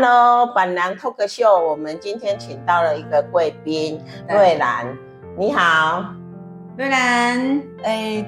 Hello，板娘 Talk Show，我们今天请到了一个贵宾瑞兰，你好，瑞兰，哎，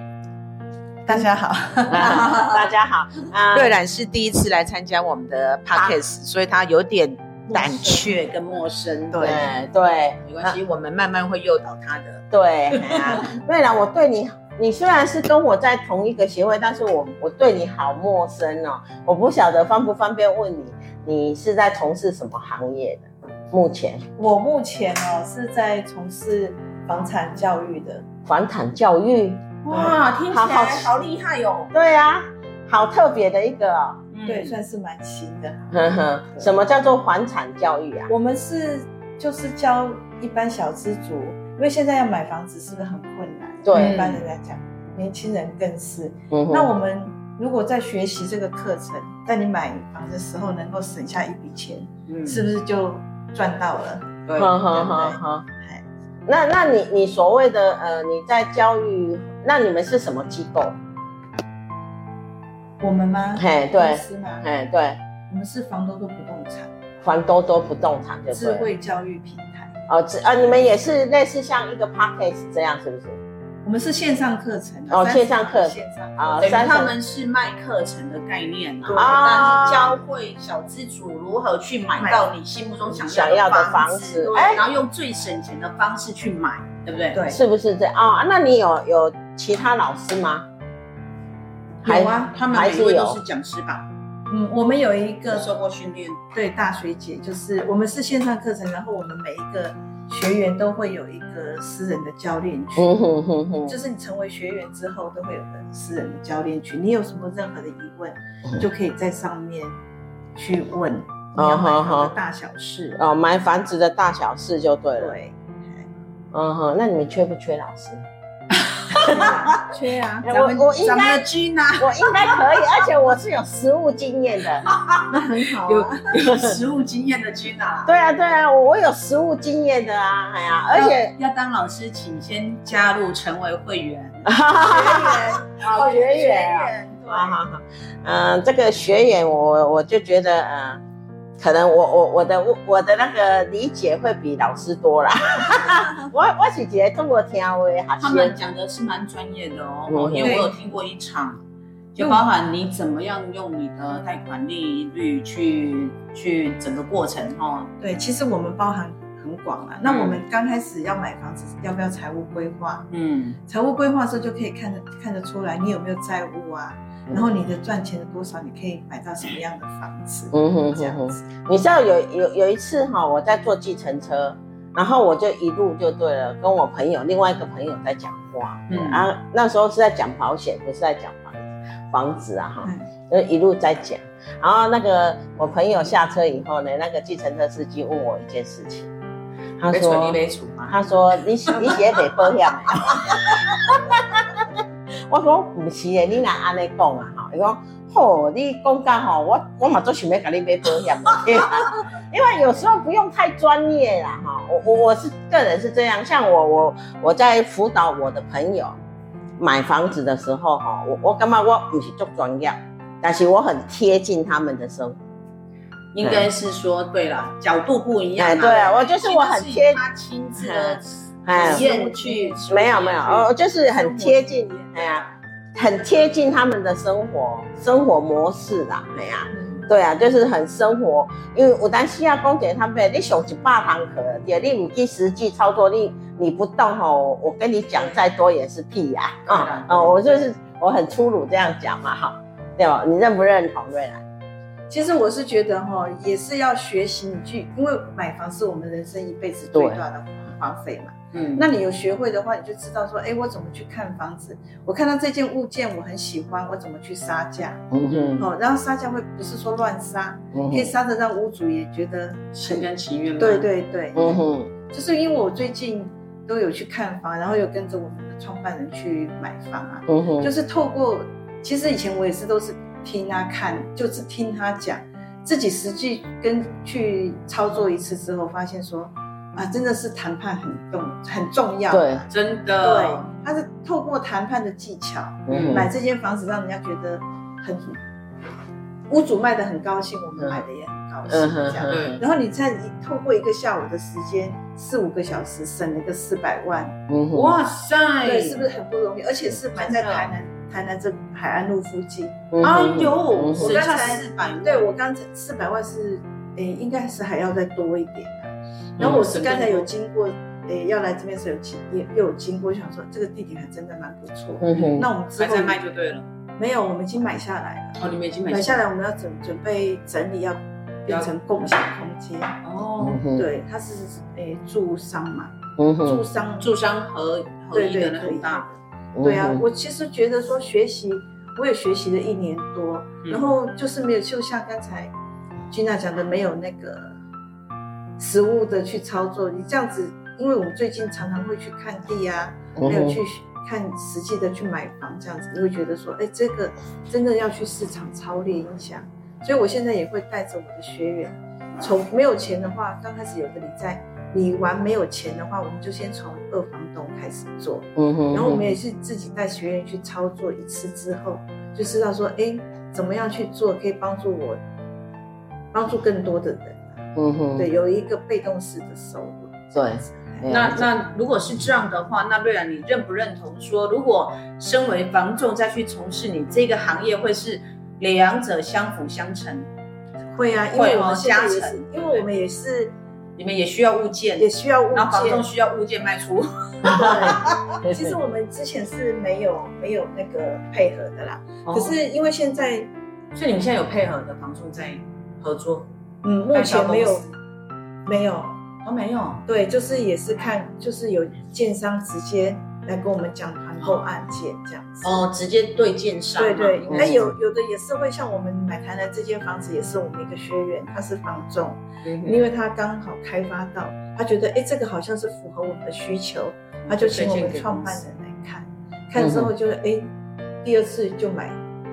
大家好，大家好。啊，瑞兰是第一次来参加我们的 Podcast，所以她有点胆怯。跟陌生。对。对，没关系，我们慢慢会诱导她的。对，瑞兰，我对你，你虽然是跟我在同一个协会，但是我我对你好陌生哦，我不晓得方不方便问你。你是在从事什么行业的？目前我目前哦是在从事房产教育的。房产教育，哇，听起来好厉害哟！对啊，好特别的一个哦。对，算是蛮新的。呵呵，什么叫做房产教育啊？我们是就是教一般小资族，因为现在要买房子是不是很困难？对，一般人来讲，年轻人更是。嗯，那我们。如果在学习这个课程，在你买房的时候能够省下一笔钱，嗯，是不是就赚到了？对，好好好好。那那你你所谓的呃，你在教育，那你们是什么机构？我们吗？嘿，对，公司吗？嘿，对，我们是房多多不动产，房多多不动产的智慧教育平台。哦，智啊，你们也是类似像一个 podcast 这样，是不是？我们是线上课程哦，线上课线上啊，等于他们是卖课程的概念啊，但是教会小资主如何去买到你心目中想要的房子，哎，然后用最省钱的方式去买，对不对？对，是不是这样啊？那你有有其他老师吗？有啊，他们每一位都是讲师吧？嗯，我们有一个受过训练，对，大学姐，就是我们是线上课程，然后我们每一个学员都会有一个私人的教练群，嗯哼哼哼，就是你成为学员之后都会有个私人的教练群，你有什么任何的疑问，嗯、就可以在上面去问，你要买房的大小事。哦，买房子的大小事就对了，对，嗯哼，那你们缺不缺老师？缺啊！我我应该我应该可以，而且我是有实物经验的，那很好。有有实物经验的 Gina。对啊对啊，我我有实物经验的啊，哎呀，而且要当老师，请先加入成为会员。学员，好学员，好好好，嗯，这个学员我我就觉得嗯。可能我我我的我的那个理解会比老师多啦。我我是觉得通过听话，他们讲的是蛮专业的哦，嗯、因为我有听过一场，就包含你怎么样用你的贷款利率去去整个过程哦。对，其实我们包含很广啊。那我们刚开始要买房子，要不要财务规划？嗯，财务规划的时候就可以看得看得出来你有没有债务啊。然后你的赚钱的多少，你可以买到什么样的房子？嗯哼，这样子。你知道有有有一次哈，我在坐计程车，然后我就一路就对了，跟我朋友另外一个朋友在讲话。嗯啊，那时候是在讲保险，不是在讲房房子啊哈，就一路在讲。然后那个我朋友下车以后呢，那个计程车司机问我一件事情，他说：“他说你你写没保险？” 我说不是的，你哪安尼讲啊？哈，伊讲吼，你讲讲吼，我我嘛做想要甲你买保险，因为有时候不用太专业啦，哈。我我我是个人是这样，像我我我在辅导我的朋友买房子的时候，哈，我我感觉我不是做专业，但是我很贴近他们的生活。应该是说对了，角度不一样。哎，对啊，我就是我很贴他亲自的。哎，去没有没有哦，就是很贴近，哎呀，很贴近他们的生活生活模式啦，哎呀，对啊，就是很生活，因为我担心要公姐他们，你上一百堂课，对，你唔去实际操作，你你不动吼，我跟你讲再多也是屁呀，啊，哦，我就是我很粗鲁这样讲嘛，哈，对吧？你认不认同瑞兰？其实我是觉得哈，也是要学习你去，因为买房是我们人生一辈子最大的花费嘛。嗯，那你有学会的话，你就知道说，哎，我怎么去看房子？我看到这件物件我很喜欢，我怎么去杀价？哦，然后杀价会不是说乱杀，可以杀的让屋主也觉得心甘情愿。对对对，就是因为我最近都有去看房，然后有跟着我们的创办人去买房啊，就是透过，其实以前我也是都是听他看，就是听他讲，自己实际跟去操作一次之后，发现说。啊，真的是谈判很重很重要，对，真的，对，他是透过谈判的技巧，嗯，买这间房子，让人家觉得很，屋主卖的很高兴，我们买的也很高兴，这样，嗯，然后你再透过一个下午的时间，四五个小时，省了个四百万，嗯，哇塞，对，是不是很不容易？而且是买在台南，台南这海岸路附近，哎呦，我刚才四百，对我刚才四百万是，诶，应该是还要再多一点。然后我是刚才有经过，诶，要来这边时有经也又有经过，想说这个地点还真的蛮不错。嗯哼。那我们之后还在卖就对了。没有，我们已经买下来了。哦，你们已经买买下来，我们要准准备整理，要变成共享空间。哦。对，它是诶住商嘛。嗯。住商住商合合一的很大。对啊，我其实觉得说学习，我也学习了一年多，然后就是没有，就像刚才 Gina 讲的，没有那个。实物的去操作，你这样子，因为我们最近常常会去看地啊，还有去看实际的去买房，这样子你会觉得说，哎，这个真的要去市场操练一下。所以我现在也会带着我的学员，从没有钱的话，刚开始有个理财，你玩没有钱的话，我们就先从二房东开始做，嗯哼，然后我们也是自己带学员去操作一次之后，就知道说，哎，怎么样去做可以帮助我，帮助更多的人。嗯哼，对，有一个被动式的收入。对，那那如果是这样的话，那瑞然，你认不认同说，如果身为房仲再去从事你这个行业，会是两者相辅相成？会啊，因为我们加成，因为我们也是，你们也需要物件，也需要物件，然后房仲需要物件卖出。对，其实我们之前是没有没有那个配合的啦，可是因为现在，所以你们现在有配合的房仲在合作。嗯，目前没有，没有，都没有。对，就是也是看，就是有建商直接来跟我们讲团购案件这样子。哦，直接对建商。对对，那有有的也是会像我们买台南这间房子，也是我们一个学员，他是房仲，因为他刚好开发到，他觉得哎，这个好像是符合我们的需求，他就请我们创办人来看，看之后就是哎，第二次就买，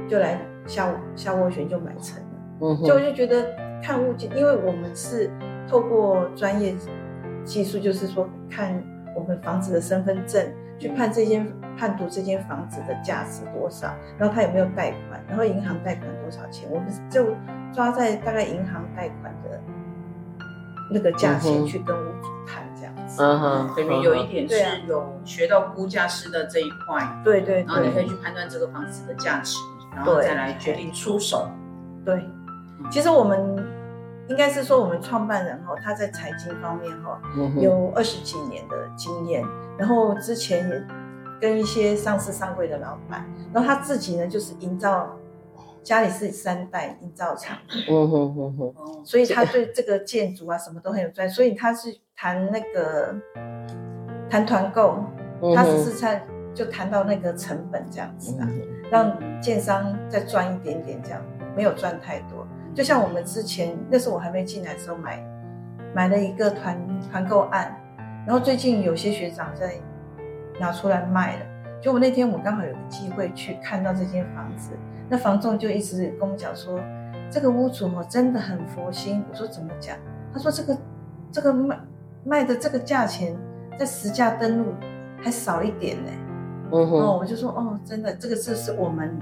就来下下斡旋就买成了。嗯，就我就觉得。看物件，因为我们是透过专业技术，就是说看我们房子的身份证，去判这间判读这间房子的价值多少，然后他有没有贷款，然后银行贷款多少钱，我们就抓在大概银行贷款的那个价钱去跟屋主谈这样子。嗯哼，等于有一点是有学到估价师的这一块。对对对。然后你可以去判断这个房子的价值，然后再来决定出手。对。其实我们应该是说，我们创办人哈，他在财经方面哈有二十几年的经验，然后之前也跟一些上市上柜的老板，然后他自己呢就是营造，家里是三代营造厂，嗯哼哼哼，所以他对这个建筑啊什么都很有专，所以他是谈那个谈团购，他只是在就谈到那个成本这样子啊，让建商再赚一点点这样，没有赚太多。就像我们之前那时候我还没进来的时候买，买了一个团团购案，然后最近有些学长在拿出来卖了。就我那天我刚好有个机会去看到这间房子，那房仲就一直跟我讲说，这个屋主哦真的很佛心。我说怎么讲？他说这个这个卖卖的这个价钱在实价登录还少一点呢。嗯哼。哦，我就说哦，真的这个是是我们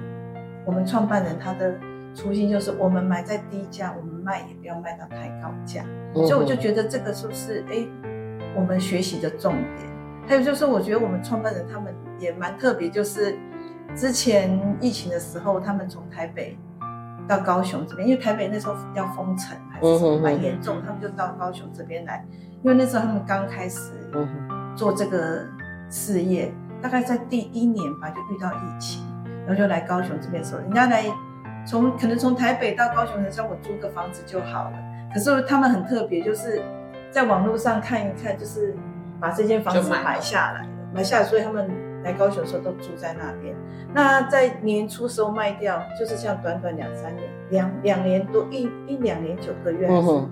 我们创办人他的。初心就是我们买在低价，我们卖也不要卖到太高价，嗯、所以我就觉得这个是不是哎，我们学习的重点？还有就是，我觉得我们创办人他们也蛮特别，就是之前疫情的时候，他们从台北到高雄这边，因为台北那时候要封城还是蛮严重，他们就到高雄这边来，因为那时候他们刚开始做这个事业，大概在第一年吧就遇到疫情，然后就来高雄这边的时候，人家来。从可能从台北到高雄，的时候，我租个房子就好了。可是他们很特别，就是在网络上看一看，就是把这间房子买下来了，买下来，所以他们来高雄的时候都住在那边。那在年初时候卖掉，就是这样短短两三年，两两年多一一两年九个月，嗯，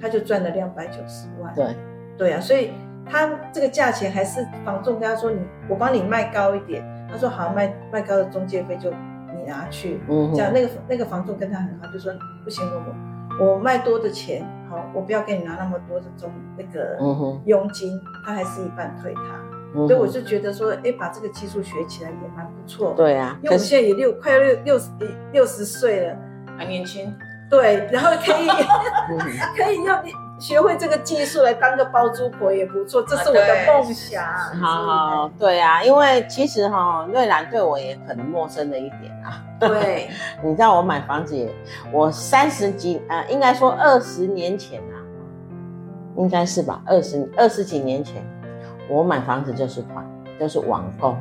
他就赚了两百九十万。对，对啊，所以他这个价钱还是房仲跟他说，你我帮你卖高一点，他说好，卖卖高的中介费就你拿去。嗯，这样那个那个房东跟他很好，就说不行，我我卖多的钱。好，我不要给你拿那么多的中那个佣金，嗯、他还是一半退他，嗯、所以我就觉得说，哎，把这个技术学起来也蛮不错。对啊，因为我们现在也六快六六十六十岁了，还年轻。对，然后可以 可以用学会这个技术来当个包租婆也不错，这是我的梦想。好好，对啊，因为其实哈、哦，瑞兰对我也可能陌生了一点啊。对，你知道我买房子也，我三十几呃，应该说二十年前啊，应该是吧，二十二十几年前，我买房子就是团，就是网购。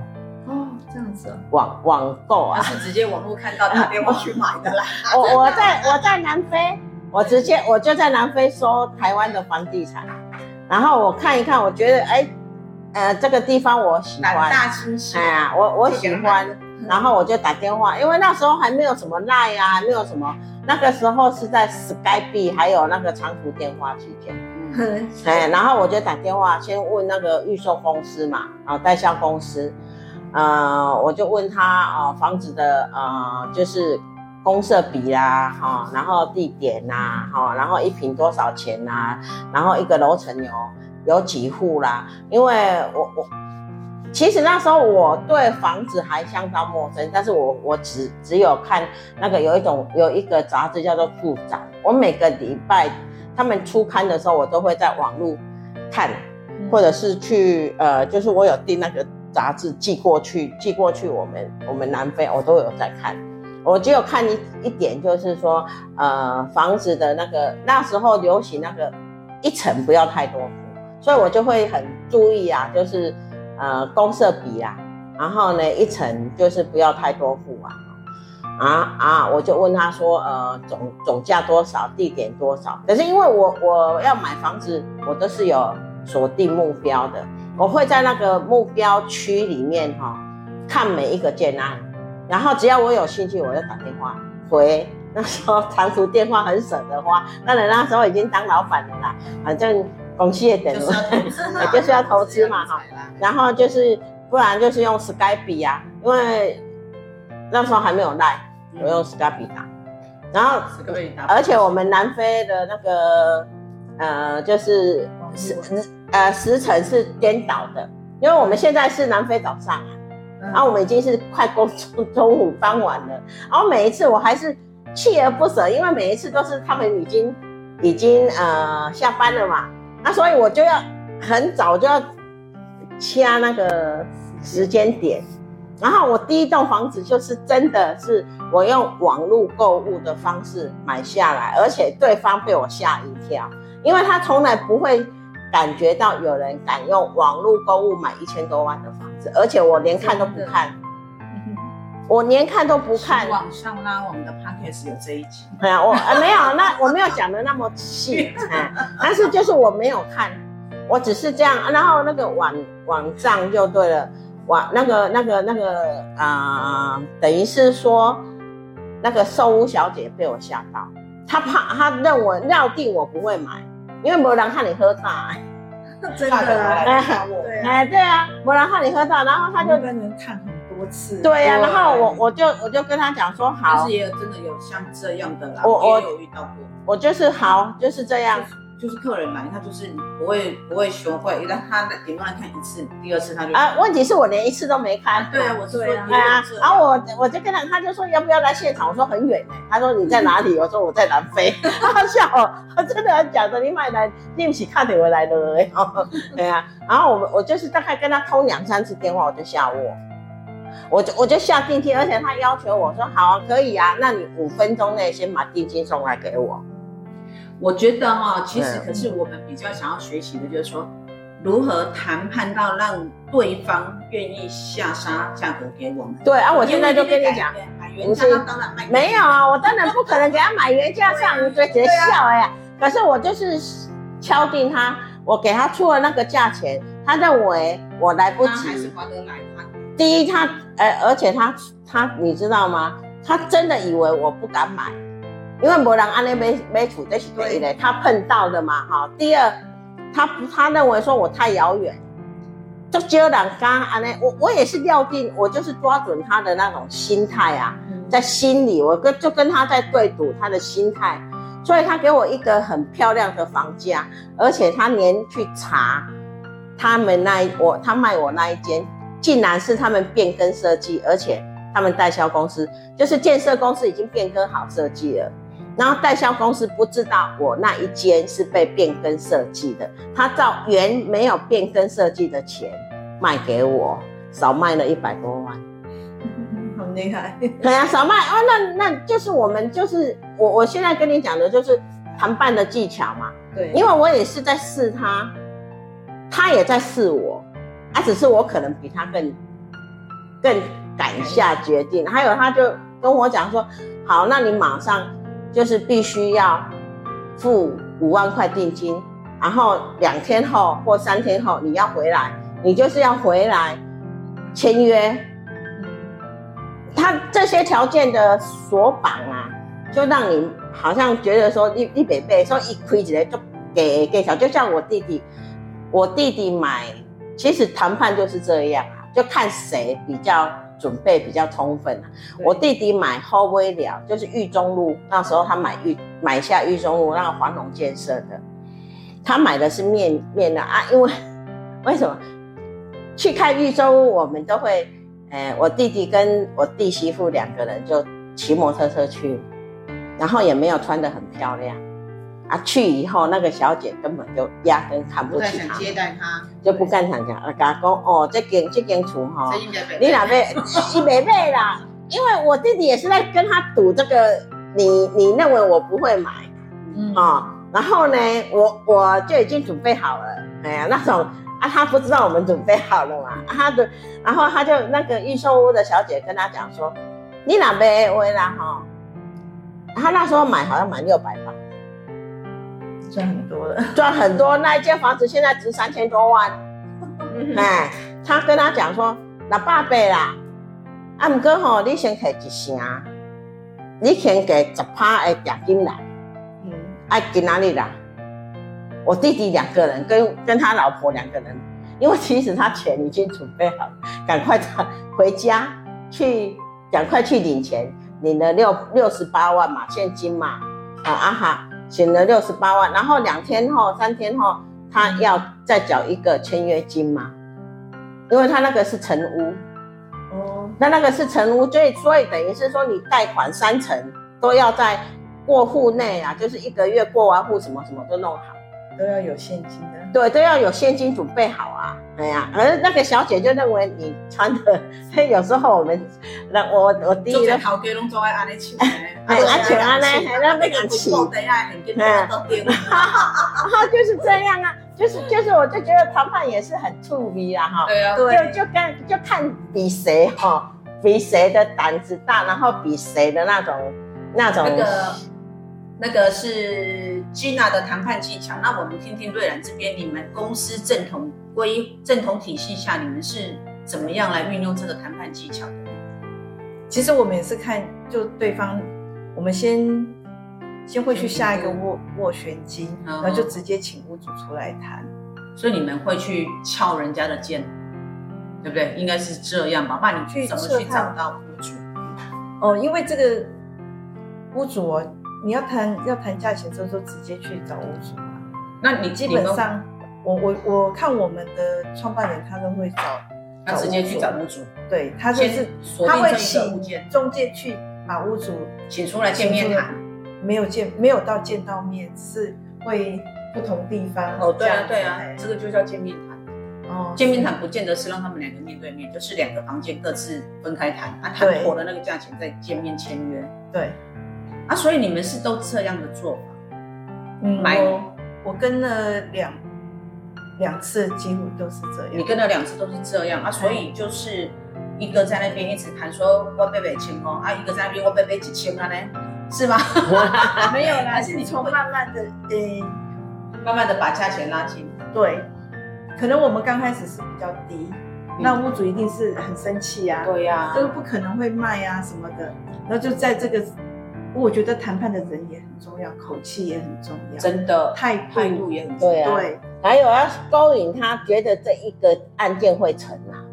哦，这样子、啊。网网购啊，是直接网络看到打电话去买的啦。我我在我在南非，我直接我就在南非收台湾的房地产，然后我看一看，我觉得哎，呃，这个地方我喜欢，大心细。哎呀，我我喜欢。然后我就打电话，因为那时候还没有什么 Line 啊，还没有什么，那个时候是在 Skype 还有那个长途电话期间。嗯，哎，然后我就打电话先问那个预售公司嘛，啊，代销公司，呃，我就问他啊，房子的呃，就是公社比啦，哈，然后地点呐，哈，然后一平多少钱呐，然后一个楼层有有几户啦，因为我我。其实那时候我对房子还相当陌生，但是我我只只有看那个有一种有一个杂志叫做住宅，我每个礼拜他们出刊的时候，我都会在网络看，或者是去呃，就是我有订那个杂志寄过去，寄过去我们我们南非我都有在看，我只有看一一点就是说呃房子的那个那时候流行那个一层不要太多户，所以我就会很注意啊，就是。呃，公设比啊，然后呢，一层就是不要太多户啊，啊啊，我就问他说，呃，总总价多少，地点多少？可是因为我我要买房子，我都是有锁定目标的，我会在那个目标区里面哈、哦，看每一个建案，然后只要我有兴趣，我就打电话回。那时候长途电话很省得花，当然那时候已经当老板了啦，反正。公司也等于，就是要投资嘛哈，然后就是不然就是用 Skype 啊，因为那时候还没有 Line，我用 Skype 打，然后而且我们南非的那个呃就是时呃时辰是颠倒的，因为我们现在是南非早上啊，然后我们已经是快工中中午傍晚了，然后每一次我还是锲而不舍，因为每一次都是他们已经已经呃下班了嘛。那所以我就要很早就要掐那个时间点，然后我第一栋房子就是真的是我用网络购物的方式买下来，而且对方被我吓一跳，因为他从来不会感觉到有人敢用网络购物买一千多万的房子，而且我连看都不看。我连看都不看。网上拉我们的 podcast 有这一集。对啊，我呃没有，那我没有讲的那么细，但是就是我没有看，我只是这样，然后那个网网站就对了，网那个那个那个啊、呃，等于是说那个售屋小姐被我吓到，她怕她认为料定我不会买，因为没人看你喝大，真的啊，对哎对啊，我然后你喝到，然后他就跟人看。多次。对呀、啊，然后我我就我就跟他讲说好，但是也有真的有像这样的啦，我我有遇到过，我就是好就是这样，就是、客人来，他就是不会不会学会，让他顶多来看一次，第二次他就啊，问题是我连一次都没看，啊对啊，我是说对啊，然后我我就跟他，他就说要不要来现场，我说很远呢，他说你在哪里？我说我在南非，他 笑我，我真的很讲的，你买来对不起，看你回来的，对啊，然后我我就是大概跟他通两三次电话，我就下卧。我就我就下定金，而且他要求我说好啊，可以啊，那你五分钟内先把定金送来给我。我觉得哈，其实可是我们比较想要学习的，就是说如何谈判到让对方愿意下杀价格给我们。对啊，我现在就跟你讲，买原价当然卖。没有啊，我当然不可能给他买原价上，你直接笑哎呀。可是我就是敲定他。我给他出了那个价钱，他认为我来不及。他还是划得来。第一，他呃，而且他他，你知道吗？他真的以为我不敢买，因为没人安利没没处这是对的，对他碰到的嘛哈。第二，他他认为说我太遥远。就只有两刚啊，那我我也是料定，我就是抓准他的那种心态啊，在心里我跟就跟他在对赌他的心态，所以他给我一个很漂亮的房价，而且他连去查他们那一我他卖我那一间，竟然是他们变更设计，而且他们代销公司就是建设公司已经变更好设计了。然后代销公司不知道我那一间是被变更设计的，他照原没有变更设计的钱卖给我，少卖了一百多万，好厉害。对啊，少卖哦，那那就是我们就是我我现在跟你讲的就是谈判的技巧嘛。对，因为我也是在试他，他也在试我，啊，只是我可能比他更更敢下决定。还有他就跟我讲说，好，那你马上。就是必须要付五万块定金，然后两天后或三天后你要回来，你就是要回来签约。他这些条件的锁绑啊，就让你好像觉得说一一百倍说一亏起来就给给小，就像我弟弟，我弟弟买，其实谈判就是这样啊，就看谁比较。准备比较充分，我弟弟买后尾了，就是裕中路那时候他买裕买下裕中路那个华农建设的，他买的是面面的啊，因为 为什么？去看裕中路，我们都会，呃，我弟弟跟我弟媳妇两个人就骑摩托车去，然后也没有穿得很漂亮。啊，去以后那个小姐根本就压根看不起他，接待他，就不敢想讲。啊，跟他讲哦，这间这间厝哈，你哪边一没背啦？因为我弟弟也是在跟他赌这个，你你认为我不会买，嗯啊，然后呢，我我就已经准备好了，哎呀，那种啊，他不知道我们准备好了嘛，啊、他的，然后他就那个预售屋的小姐跟他讲说，你哪边会啦哈？他那时候买好像买六百八。赚很多了，赚很多。那一间房子现在值三千多万。哎，他跟他讲说，那八倍啦，啊，不过吼，你先给一成，你先给十趴的奖金来。嗯，爱给哪里啦？我弟弟两个人跟跟他老婆两个人，因为其实他钱已经准备好了，赶快他回家去，赶快去领钱，领了六六十八万嘛，现金嘛，啊啊哈。请了六十八万，然后两天后、三天后，他要再缴一个签约金嘛？因为他那个是成屋，哦，那那个是成屋，所以所以等于是说你贷款三成都要在过户内啊，就是一个月过完户，什么什么都弄好，都要有现金的。对，都要有现金准备好啊！哎呀，而那个小姐就认为你穿的，所 以有时候我们，那我我第一个头家拢做爱安尼穿，哎，安全安呢，还让那个起，嗯，哈，就是这样啊，就是就是，我就觉得谈判也是很触鼻啊，哈，对啊，就就看就看比谁哈，比谁的胆子大，然后比谁的那种那种。那个是 Gina 的谈判技巧，那我们听听瑞兰这边，你们公司正统规正统体系下，你们是怎么样来运用这个谈判技巧的？其实我们也是看，就对方，我们先先会去下一个斡斡旋机，然后就直接请屋主出来谈。所以你们会去撬人家的剑，对不对？应该是这样吧？那你去怎么去找到屋主？哦，因为这个屋主哦。你要谈要谈价钱的时候，就直接去找屋主嘛。那你基本上，我我我看我们的创办人，他都会找，他直接去找屋主。对，他就是他会请中介去把屋主请出来见面谈，没有见没有到见到面，是会不同地方。哦，对啊对啊，这个就叫见面谈。哦，见面谈不见得是让他们两个面对面，就是两个房间各自分开谈，啊，谈妥了那个价钱再见面签约。对。啊，所以你们是都这样的做法？嗯，我我跟了两两次，几乎都是这样。你跟了两次都是这样啊，所以就是一个在那边一直谈说我贝贝清空啊，一个在那边我贝贝几千了呢，是吗？没有啦，还是你从慢慢的，呃，慢慢的把价钱拉近。对，可能我们刚开始是比较低，嗯、那屋主一定是很生气啊，对呀、啊，都不可能会卖啊什么的。然后就在这个，我觉得谈判的人也很重要，口气也很重要，真的，态态度也很重要。对啊，对，还有要勾引他，觉得这一个案件会成啊。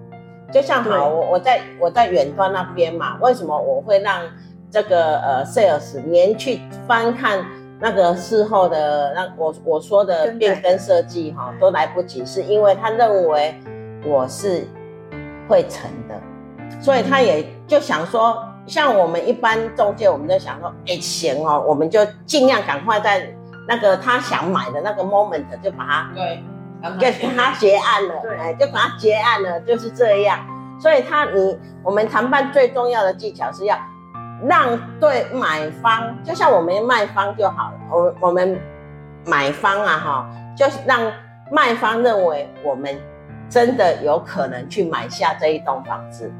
就像好，我我在我在远端那边嘛，为什么我会让这个呃 sales 连去翻看那个事后的那我我说的变更设计哈都来不及，是因为他认为我是会成的，所以他也就想说，像我们一般中介，我们就想说，哎行哦，我们就尽量赶快在那个他想买的那个 moment 就把它对。给他结案了，哎，就把他结案了，就是这样。所以他你我们谈判最重要的技巧是要让对买方，就像我们卖方就好了。我我们买方啊哈，就是让卖方认为我们真的有可能去买下这一栋房子。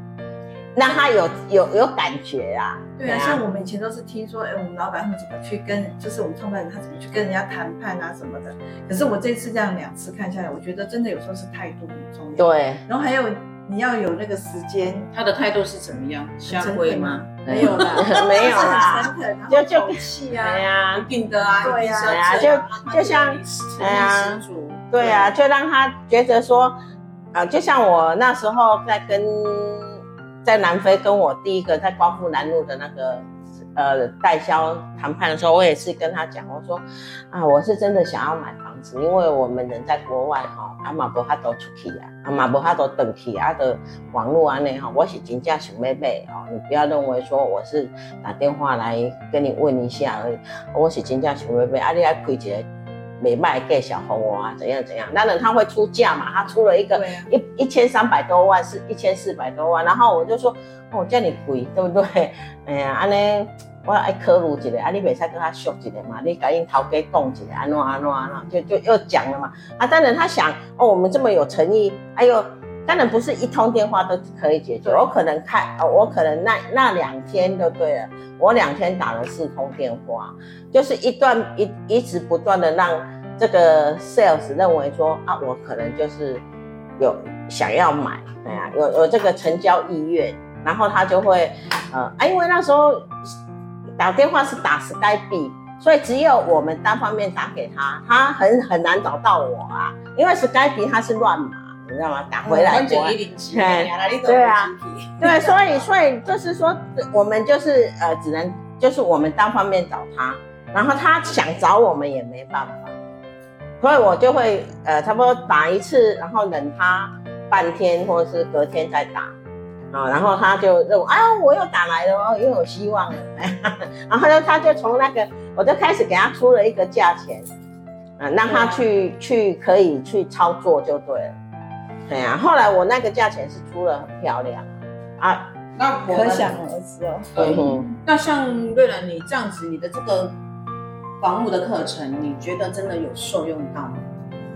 让他有有有感觉啊！对啊，像我们以前都是听说，哎，我们老板他怎么去跟，就是我们创办人他怎么去跟人家谈判啊什么的。可是我这次这样两次看下来，我觉得真的有时候是态度很重要。对，然后还有你要有那个时间，他的态度是怎么样？下跪吗？没有啦，没有啦，就就口气啊，对呀，一定的啊，对呀，对呀，就就像，哎呀，对呀，就让他觉得说，啊，就像我那时候在跟。在南非跟我第一个在光复南路的那个呃代销谈判的时候，我也是跟他讲，我说啊，我是真的想要买房子，因为我们人在国外哈，阿嘛无法度出去啊，阿嘛无法度登去啊的网络安内哈，我是真正想买买哦，你不要认为说我是打电话来跟你问一下而已，我是真正想买买，啊你来开一个。没卖给小红啊，怎样怎样？当然他会出价嘛，他出了一个一一千三百多万，是一千四百多万。然后我就说，哦，叫你贵，对不对？哎呀，安尼我爱考虑一下，啊，你袂使跟他说一下嘛？你赶紧头家动一下，安怎安怎安怎，就就又讲了嘛。啊，当然他想，哦，我们这么有诚意，哎呦，当然不是一通电话都可以解决。我可能看，我可能那那两天就对了，我两天打了四通电话，就是一段一一直不断的让这个 sales 认为说啊，我可能就是有想要买，对啊，有有这个成交意愿，然后他就会呃啊，因为那时候打电话是打 Skype，所以只有我们单方面打给他，他很很难找到我啊，因为 Skype 它是乱码。你知道吗？打回来过，对啊，对，所以所以就是说，我们就是呃，只能就是我们单方面找他，然后他想找我们也没办法，所以我就会呃，差不多打一次，然后等他半天或者是隔天再打，啊，然后他就认为啊，我又打来了哦，又有希望了，然后呢，他就从那个，我就开始给他出了一个价钱，嗯，让他去去可以去操作就对了。对呀、啊，后来我那个价钱是出了很漂亮。啊，那我可想而知哦。对，嗯、那像瑞兰你这样子，你的这个房屋的课程，你觉得真的有受用到吗？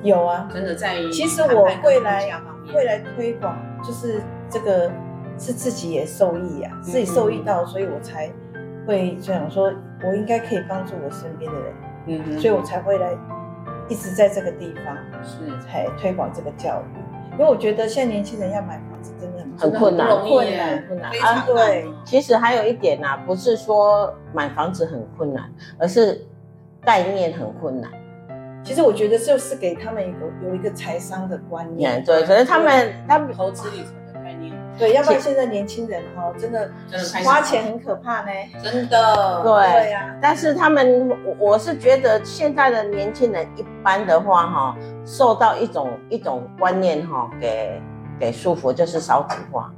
有啊，真的在。其实我未来未来推广，就是这个是自己也受益啊，自己受益到，所以我才会这样说，我应该可以帮助我身边的人，嗯哼，所以我才会来一直在这个地方是才推广这个教育。因为我觉得现在年轻人要买房子真的很很困难，很困难，困难啊！对，其实还有一点呐、啊，不是说买房子很困难，而是概念很困难。其实我觉得就是给他们一个有一个财商的观念，对，可能他们他们投资理财的概念。对，要不然现在年轻人哈，真的花钱很可怕呢，真的。对呀，但是他们，我我是觉得现在的年轻人一般的话哈，受到一种一种观念哈，给给束缚，就是少子化。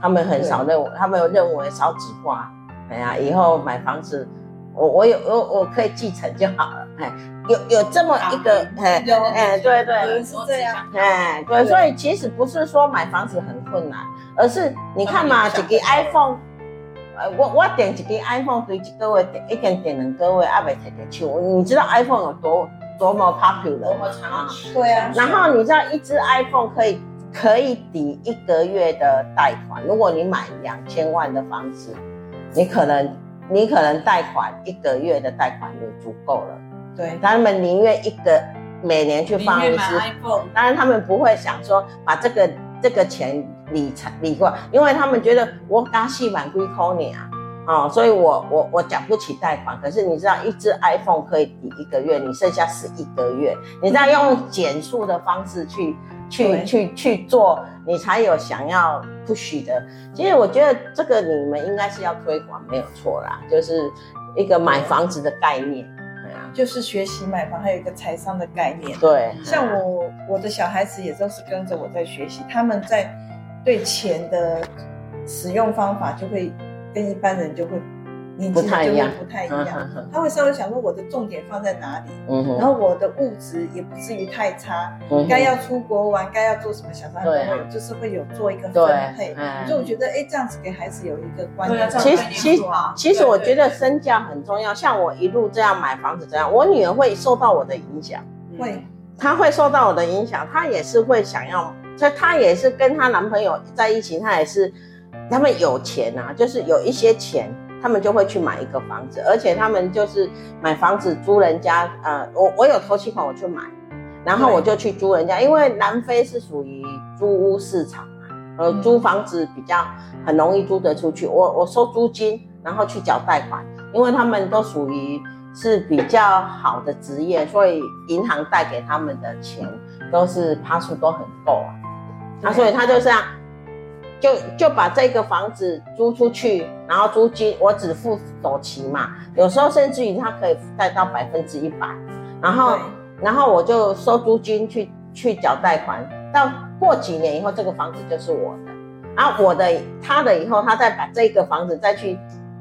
他们很少认为，他们有认为少子化，哎呀，以后买房子，我我有我我可以继承就好了，哎。有有这么一个，哎哎，对对，是这样，哎对，所以其实不是说买房子很困难，而是你看嘛，一个 iPhone，呃，我我点一个 iPhone 对一个月点一点点两个月还没提得起，你知道 iPhone 有多多么 popular，多么长气，对啊，然后你知道一只 iPhone 可以可以抵一个月的贷款，如果你买两千万的房子，你可能你可能贷款一个月的贷款就足够了。对，他们宁愿一个每年去放一次。当然他们不会想说把这个这个钱理财理过，因为他们觉得我刚细满归扣你啊。哦，所以我我我讲不起贷款，可是你知道，一只 iPhone 可以抵一个月，你剩下十一个月，你知道用减速的方式去去去去做，你才有想要 push 的。其实我觉得这个你们应该是要推广，没有错啦，就是一个买房子的概念，就是学习买房，还有一个财商的概念。对，像我我的小孩子也都是跟着我在学习，他们在对钱的使用方法就会。跟一般人就会，年轻人就会不太一样，他会稍微想说我的重点放在哪里，嗯、然后我的物质也不至于太差，该、嗯、要出国玩，该要做什么，小时候都会有，就是会有做一个分配。所以我觉得，哎，这样子给孩子有一个观念。其实，其实，其实我觉得身价很重要。像我一路这样买房子这样，我女儿会受到我的影响，会，她会受到我的影响，她也是会想要，所以她也是跟她男朋友在一起，她也是。他们有钱啊，就是有一些钱，他们就会去买一个房子，而且他们就是买房子租人家。呃，我我有头期款，我去买，然后我就去租人家，因为南非是属于租屋市场嘛，呃，租房子比较很容易租得出去。我我收租金，然后去缴贷款，因为他们都属于是比较好的职业，所以银行贷给他们的钱都是趴数都很够啊。那，所以他就这样。就就把这个房子租出去，然后租金我只付首期嘛，有时候甚至于他可以贷到百分之一百，然后然后我就收租金去去缴贷款，到过几年以后这个房子就是我的，然后我的他的以后他再把这个房子再去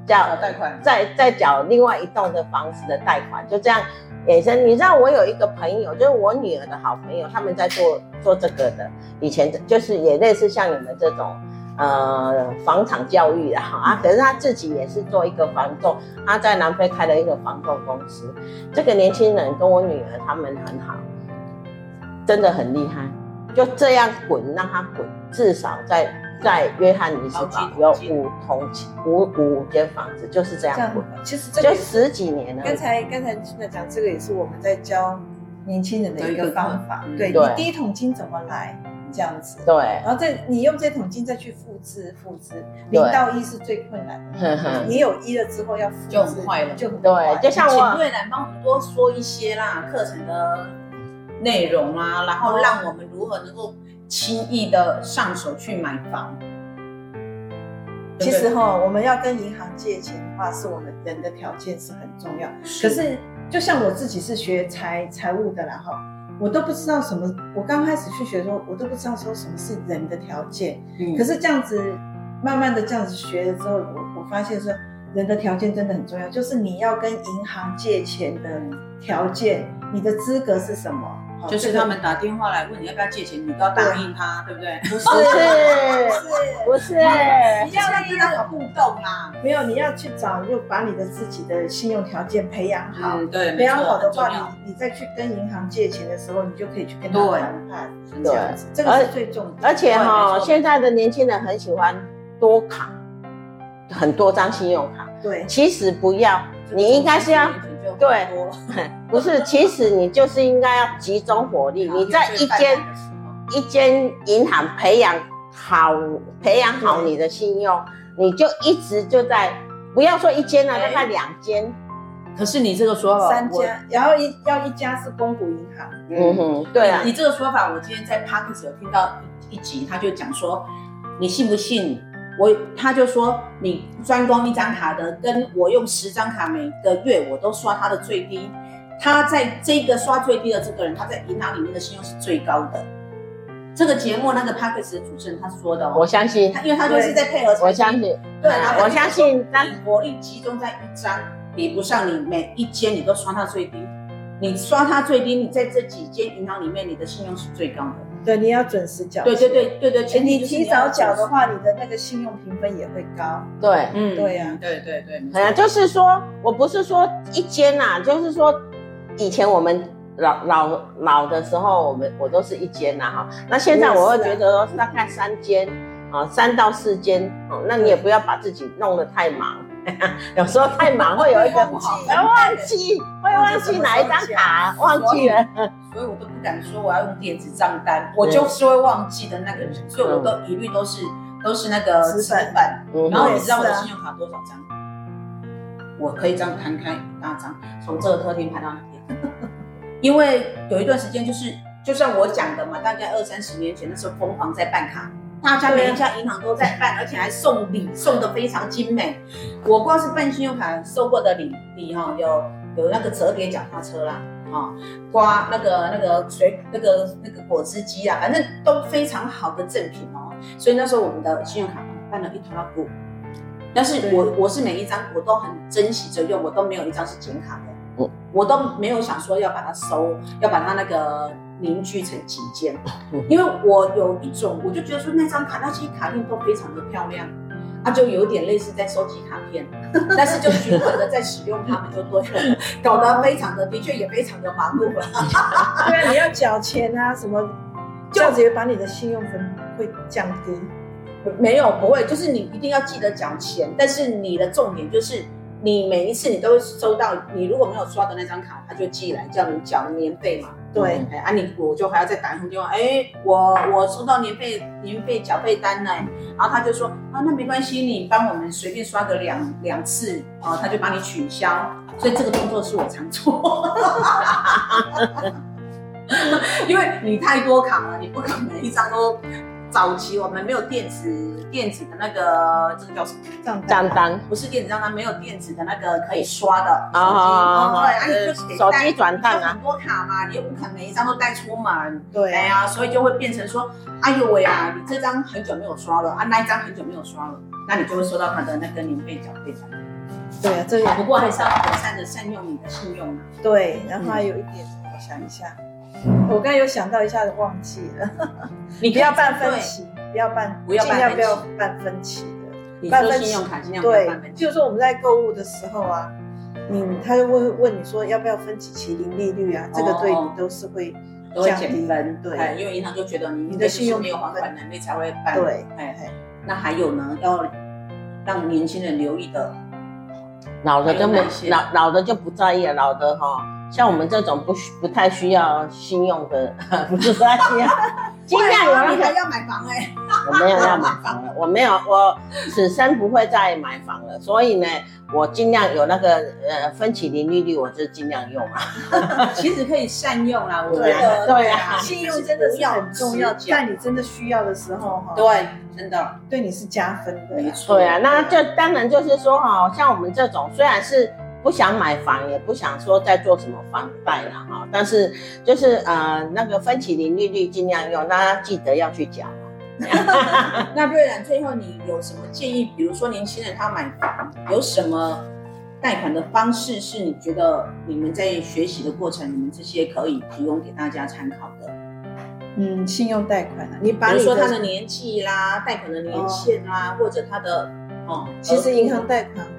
缴贷款，再再缴另外一栋的房子的贷款，就这样。衍生，你知道我有一个朋友，就是我女儿的好朋友，他们在做做这个的，以前就是也类似像你们这种，呃，房产教育的哈啊，可是他自己也是做一个房仲，他在南非开了一个房仲公司。这个年轻人跟我女儿他们很好，真的很厉害，就这样滚让他滚，至少在。在约翰尼斯堡有五栋五五间房子，就是这样。这样其实这就十几年了。刚才刚才讲这个也是我们在教年轻人的一个方法。对，对你第一桶金怎么来？这样子。对。然后再你用这桶金再去复制复制，零到一是最困难的。你有一了之后要复制就很快了，就对。就像我。对，来帮我们多说一些啦，课程的内容啊，然后让我们如何能够。轻易的上手去买房，其实哈，我们要跟银行借钱的话，是我们人的条件是很重要。可是，就像我自己是学财财务的啦哈，我都不知道什么。我刚开始去学的时候，我都不知道说什么是人的条件。嗯，可是这样子慢慢的这样子学了之后，我我发现说，人的条件真的很重要。就是你要跟银行借钱的条件，你的资格是什么？就是他们打电话来问你要不要借钱，你都要答应他，对不对？不是，不是，不是，你要跟他有互动啊。没有，你要去找，就把你的自己的信用条件培养好。对，培养好的话，你你再去跟银行借钱的时候，你就可以去跟他谈判。这样子，这个是最重要。而且哈，现在的年轻人很喜欢多卡，很多张信用卡。对，其实不要，你应该是要。对，不是，其实你就是应该要集中火力，你在一间一间银行培养好，培养好你的信用，你就一直就在，不要说一间了，大概两间。可是你这个说法，三家，然后一要一家是公股银行。嗯哼，对啊，你这个说法，我今天在 Podcast 有听到一一集，他就讲说，你信不信？我他就说，你专攻一张卡的，跟我用十张卡，每个月我都刷他的最低。他在这个刷最低的这个人，他在银行里面的信用是最高的。这个节目那个 p a c k a g e 的主持人他说的，我相信，他因为他就是在配合，我相信，对，我相信，但火力集中在一张，比不上你每一间你都刷他最低。你刷他最低，你在这几间银行里面，你的信用是最高的。对，你要准时缴。对对对对对，前提你提早缴的话，你的那个信用评分也会高。对，嗯，对呀，对对对。哎呀，就是说我不是说一间呐，就是说以前我们老老老的时候，我们我都是一间呐哈。那现在我会觉得大概三间啊，三到四间哦，那你也不要把自己弄得太忙。有时候太忙会有一个忘记，会忘记哪一张卡，忘记了。所以我都不敢说我要用电子账单，我就是会忘记的那个人，所以我都一律都是都是那个纸本。然后你知道我的信用卡多少张？我可以这样摊开一大张，从这个客厅拍到那边。因为有一段时间就是，就像我讲的嘛，大概二三十年前的时候疯狂在办卡。大家每一家银行都在办，而且还送礼，送的非常精美。我光是办信用卡收过的礼礼哈，有有那个折叠脚踏车啦，啊，刮那个那个水那个那个果汁机啊，反正都非常好的赠品哦。所以那时候我们的信用卡办了一坨拉布，但是我我是每一张我都很珍惜着用，我都没有一张是剪卡的，我我都没有想说要把它收，要把它那个。凝聚成几件，因为我有一种，我就觉得说那张卡那些卡片都非常的漂亮，它就有点类似在收集卡片，但是就循环的在使用它们就对了，搞得非常的，的确也非常的忙碌了。对啊，你要缴钱啊什么，这样子也把你的信用分会降低。没有，不会，就是你一定要记得缴钱，但是你的重点就是。你每一次你都会收到，你如果没有刷的那张卡，他就寄来叫你缴年费嘛。对，哎，啊你我就还要再打一通电话，哎，我我收到年费年费缴费单呢，然后他就说啊，那没关系，你帮我们随便刷个两两次，哦，他就帮你取消。所以这个动作是我常做，因为你太多卡了，你不可能每一张都。早期我们没有电子电子的那个，这个叫什么账账单？不是电子账单，没有电子的那个可以刷的手机。哦，对，啊，你就是手机转账啊，很多卡嘛，你又不可能每一张都带出门。对，哎呀，所以就会变成说，哎呦喂啊，你这张很久没有刷了啊，那一张很久没有刷了，那你就会收到他的那个年费缴费单。对啊，这个不过还是要妥善的善用你的信用啊。对，然后还有一点，我想一下。我刚才有想到，一下子忘记了。你不要办分期，不要办，不要尽量不要办分期的。你说信用卡尽量不要办分期。对，就是说我们在购物的时候啊，你他就会问你说要不要分期期零利率啊？这个对你都是会降低分。对，因为银行就觉得你你的信用没有还款能力才会办。对，哎，那还有呢，要让年轻人留意的，老的就没老老的就不在意了，老的哈。像我们这种不需不太需要信用的，不是说需要，尽量有那个。还要买房哎？我没有要买房了，我没有，我此生不会再买房了。所以呢，我尽量有那个呃分期零利率，我就尽量用啊。其实可以善用啦，我觉得。对啊，信用真的是很重要，在你真的需要的时候哈。对，真的对你是加分的。没错。对啊，那就当然就是说哈，像我们这种虽然是。不想买房，也不想说再做什么房贷了哈，但是就是呃那个分期零利率尽量用，大家记得要去缴。那瑞兰最后你有什么建议？比如说年轻人他买房有什么贷款的方式是你觉得你们在学习的过程，你们这些可以提供给大家参考的？嗯，信用贷款啊，你比如说他的年纪啦，贷款的年限啦，哦、或者他的哦，其实银行贷款哦。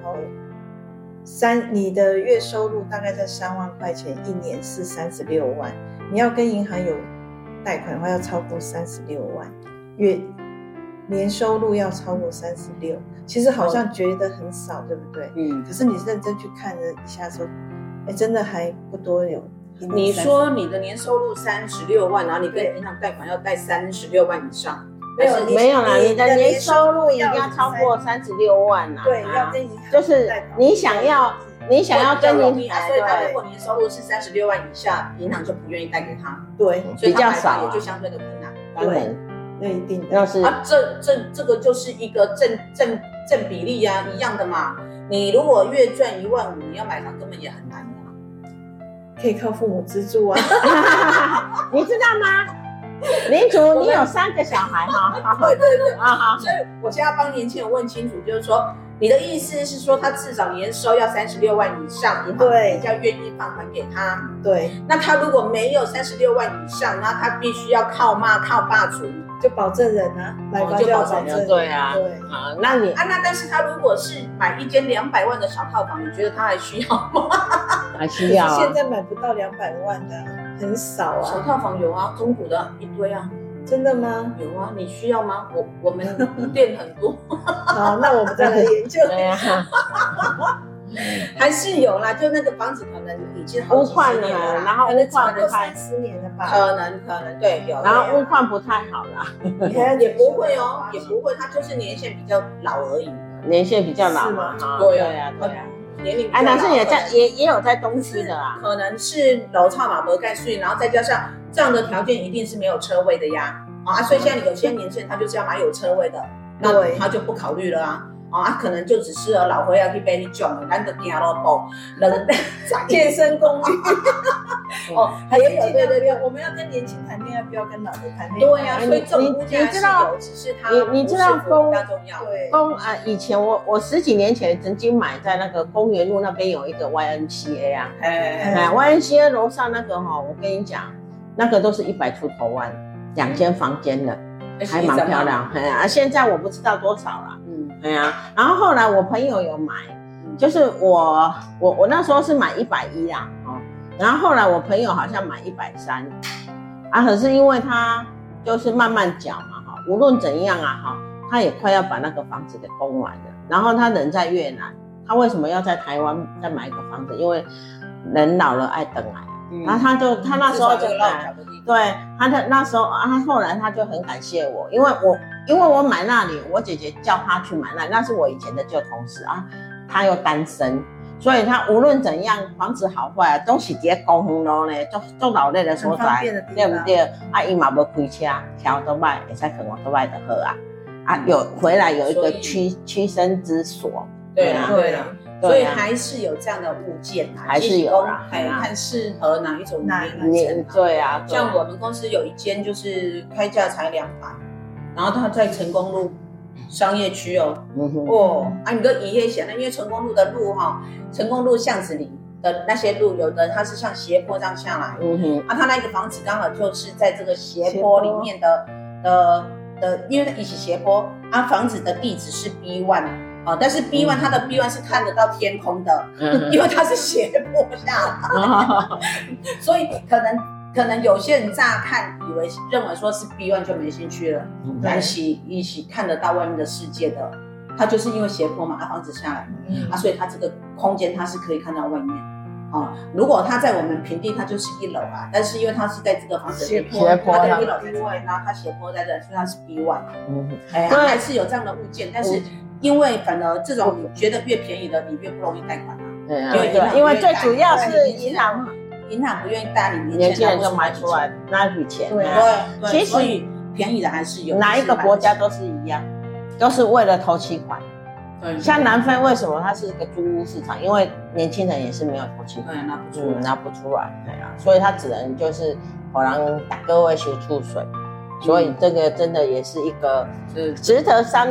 三，你的月收入大概在三万块钱，一年是三十六万。你要跟银行有贷款的话，要超过三十六万，月年收入要超过三十六。其实好像觉得很少，哦、对不对？嗯。可是你认真去看了一下，说，哎，真的还不多有。你说你的年收入三十六万，然后你跟银行贷款要贷三十六万以上。没有没有啦，你的年收入一定要超过三十六万呐。对，要跟银行就是你想要，你想要跟银行，所以他如果年收入是三十六万以下，银行就不愿意贷给他。对，所以比较少，也就相对的困难。对，那一定要是啊，这这这个就是一个正正正比例呀，一样的嘛。你如果月赚一万五，你要买房根本也很难的。可以靠父母资助啊，你知道吗？民族，你有三个小孩哈？对对对，啊好。所以我现在要帮年轻人问清楚，就是说，你的意思是说，他至少年收要三十六万以上，银行比较愿意放款给他。对。那他如果没有三十六万以上，那他必须要靠妈靠爸出，就保证人啊，买房就要保证人。对啊。对啊，那你啊，那但是他如果是买一间两百万的小套房，你觉得他还需要吗？还需要。现在买不到两百万的。很少啊，小套房有啊，中古的一堆啊，真的吗？有啊，你需要吗？我我们店很多。好，那我们再来研究。还是有啦，就那个房子可能已经屋况了，然后屋况不太十年了吧？可能可能对有，然后物况不太好啦，也不会哦，也不会，它就是年限比较老而已，年限比较老嘛，对呀对呀，年龄哎，男生也在也也有在东区的啊，可能是楼差嘛，不盖税，然后再加上这样的条件，一定是没有车位的呀，啊，所以现在有些年轻人他就是要买有车位的，那他就不考虑了啊。啊，可能就只适合老婆要去背你种的，咱就走路步，人 健身工具。哦，还有对对对，我们要跟年轻谈恋爱，不要跟老的谈恋爱。对呀，所以这种物价是有，只是它你你知道公重要。公啊，以前我我十几年前曾经买在那个公园路那边有一个 YNCA 啊，哎，YNCA 楼上那个哈，我跟你讲，那个都是一百出头万，两间房间的，还蛮漂亮。哎啊，现在我不知道多少了。对呀，然后后来我朋友有买，就是我我我那时候是买一百一啊，哦，然后后来我朋友好像买一百三，啊，可是因为他就是慢慢缴嘛，哈，无论怎样啊，哈，他也快要把那个房子给供完了，然后他人在越南，他为什么要在台湾再买一个房子？因为人老了爱等来。然后他就他那时候就买，对，他的那时候啊，他后来他就很感谢我，因为我因为我买那里，我姐姐叫他去买那里，那是我以前的旧同事啊，他又单身，所以他无论怎样，房子好坏啊，都是在公园路呢，做做老累的所在，对不对？啊，伊嘛不开车，桥都卖，也在可能都卖的喝啊，啊，有回来有一个栖栖身之所，对啊，对啊。所以还是有这样的物件，还是有啦，还看适合哪一种年龄层。对啊，像我们公司有一间就是开价才两百，然后它在成功路商业区哦。哦，啊，你个一夜想，那因为成功路的路哈，成功路巷子里的那些路，有的它是像斜坡这样下来。嗯哼。啊，它那个房子刚好就是在这个斜坡里面的的的，因为它一起斜坡，啊，房子的地址是 B one。哦，但是 B one 它的 B one 是看得到天空的，嗯、因为它是斜坡下来，嗯、所以可能可能有些人乍看以为认为说是 B one 就没兴趣了，来起一起看得到外面的世界的，它就是因为斜坡嘛，它房子下来，嗯、啊，所以它这个空间它是可以看到外面。哦，如果它在我们平地，它就是一楼啊，但是因为它是在这个房子斜坡，它的一楼在外，然后它斜坡在这，所以它是 B one。嗯，哎，它还是有这样的物件，但是。因为反而这种你觉得越便宜的，你越不容易贷款啊。对啊，对，因为最主要是银行，银行不愿意贷你年轻人就买出来那笔钱。对对，其实便宜的还是有。哪一个国家都是一样，都是为了头期款。对，像南非为什么它是一个租屋市场？因为年轻人也是没有头期款，拿不出，拿不出来。对啊，所以他只能就是可能打各位修出水。所以这个真的也是一个是值得商。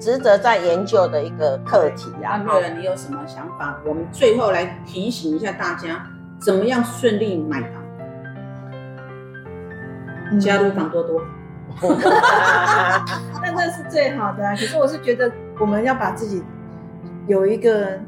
值得在研究的一个课题啊！那瑞仁，你有什么想法？我们最后来提醒一下大家，怎么样顺利买房？加入房多多，那那是最好的啊！可是我是觉得，我们要把自己有一个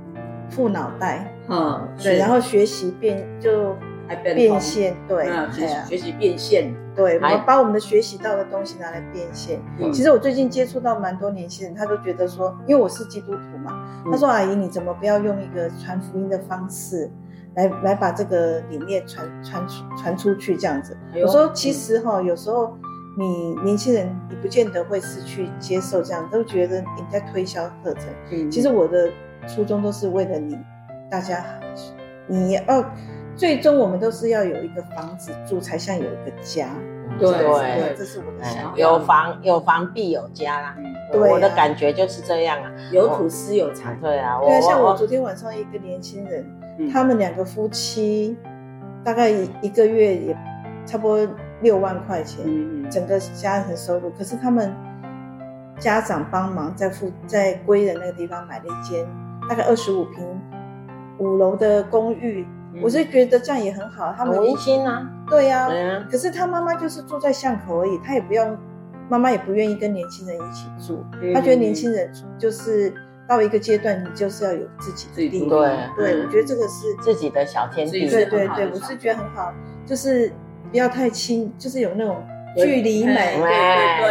副脑袋，嗯，对，然后学习变就。变现，对，学习学习变现，对，我们把我们的学习到的东西拿来变现。其实我最近接触到蛮多年轻人，他都觉得说，因为我是基督徒嘛，他说：“阿姨，你怎么不要用一个传福音的方式，来来把这个理念传传出传出去这样子？”我说：“其实哈，有时候你年轻人，你不见得会是去接受这样，都觉得你在推销课程。其实我的初衷都是为了你，大家，你要。”最终我们都是要有一个房子住，才像有一个家。对对，这是我的想法。有房有房必有家啦。对，我的感觉就是这样啊。有土司有财。对啊。对啊，像我昨天晚上一个年轻人，他们两个夫妻大概一个月也差不多六万块钱，整个家庭收入。可是他们家长帮忙在附在归仁那个地方买了一间大概二十五平五楼的公寓。我是觉得这样也很好，他们温馨啊，对呀。可是他妈妈就是住在巷口而已，他也不要，妈妈也不愿意跟年轻人一起住。他觉得年轻人就是到一个阶段，你就是要有自己的地方。对，对，我觉得这个是自己的小天地。对对对，我是觉得很好，就是不要太亲，就是有那种距离美，对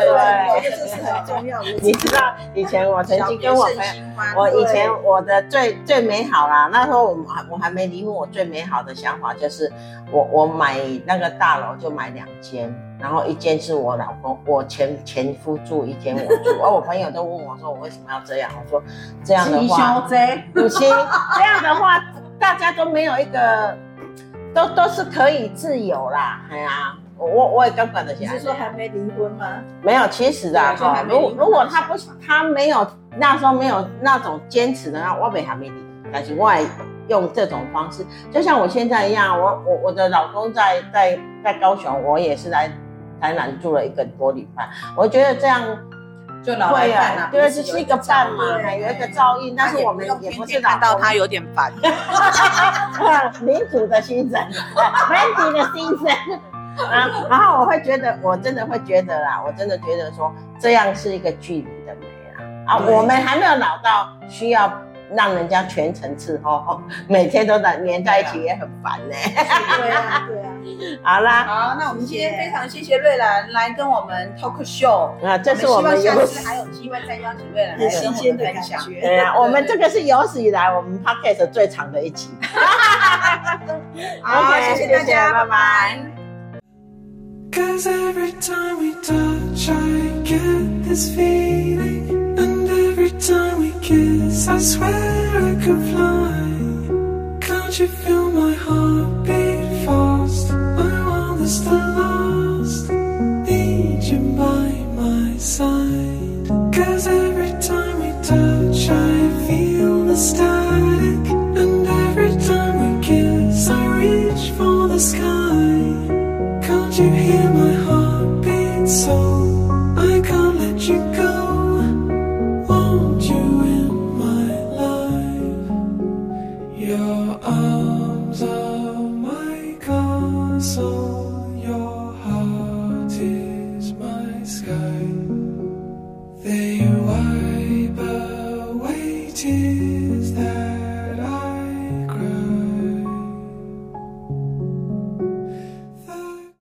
对对，这是很重要的。你知道以前我曾经跟我朋友，我以前我的最最美好啦，那时候我还我还没离婚，我最美好的想法就是我我买那个大楼就买两间，然后一间是我老公 我前前夫住，一间我住。而我朋友都问我说我为什么要这样？我说这样的话，不行，这样的话大家都没有一个，都都是可以自由啦，哎呀。我我也根本的想，你是说还没离婚吗？没有，其实啊，哈，如果如果他不他没有那时候没有那种坚持的那，我也还没离，但是我也用这种方式，就像我现在一样，我我我的老公在在在高雄，我也是来台南住了一个多礼拜，我觉得这样就老会啊，对，只是一个伴嘛，有一个照应，但是我们也不是看到他有点烦，民主的精神，Mandy 的精神。啊，然后我会觉得，我真的会觉得啦，我真的觉得说，这样是一个距离的美啊。啊，我们还没有老到需要让人家全程伺候，每天都在黏在一起也很烦呢。对啊，对啊。好啦，好，那我们今天非常谢谢瑞兰来跟我们 talk show 啊，这是我们希望下次还有机会再邀请瑞兰来跟我们分享。对啊，我们这个是有史以来我们 podcast 最长的一集。好，谢谢大家，拜拜。Cause every time we touch, I get this feeling. Every time we kiss, I swear I could fly. Can't you feel my heart beat fast? I want this to last. Need you by my side. Cause every time we touch, I feel the stars.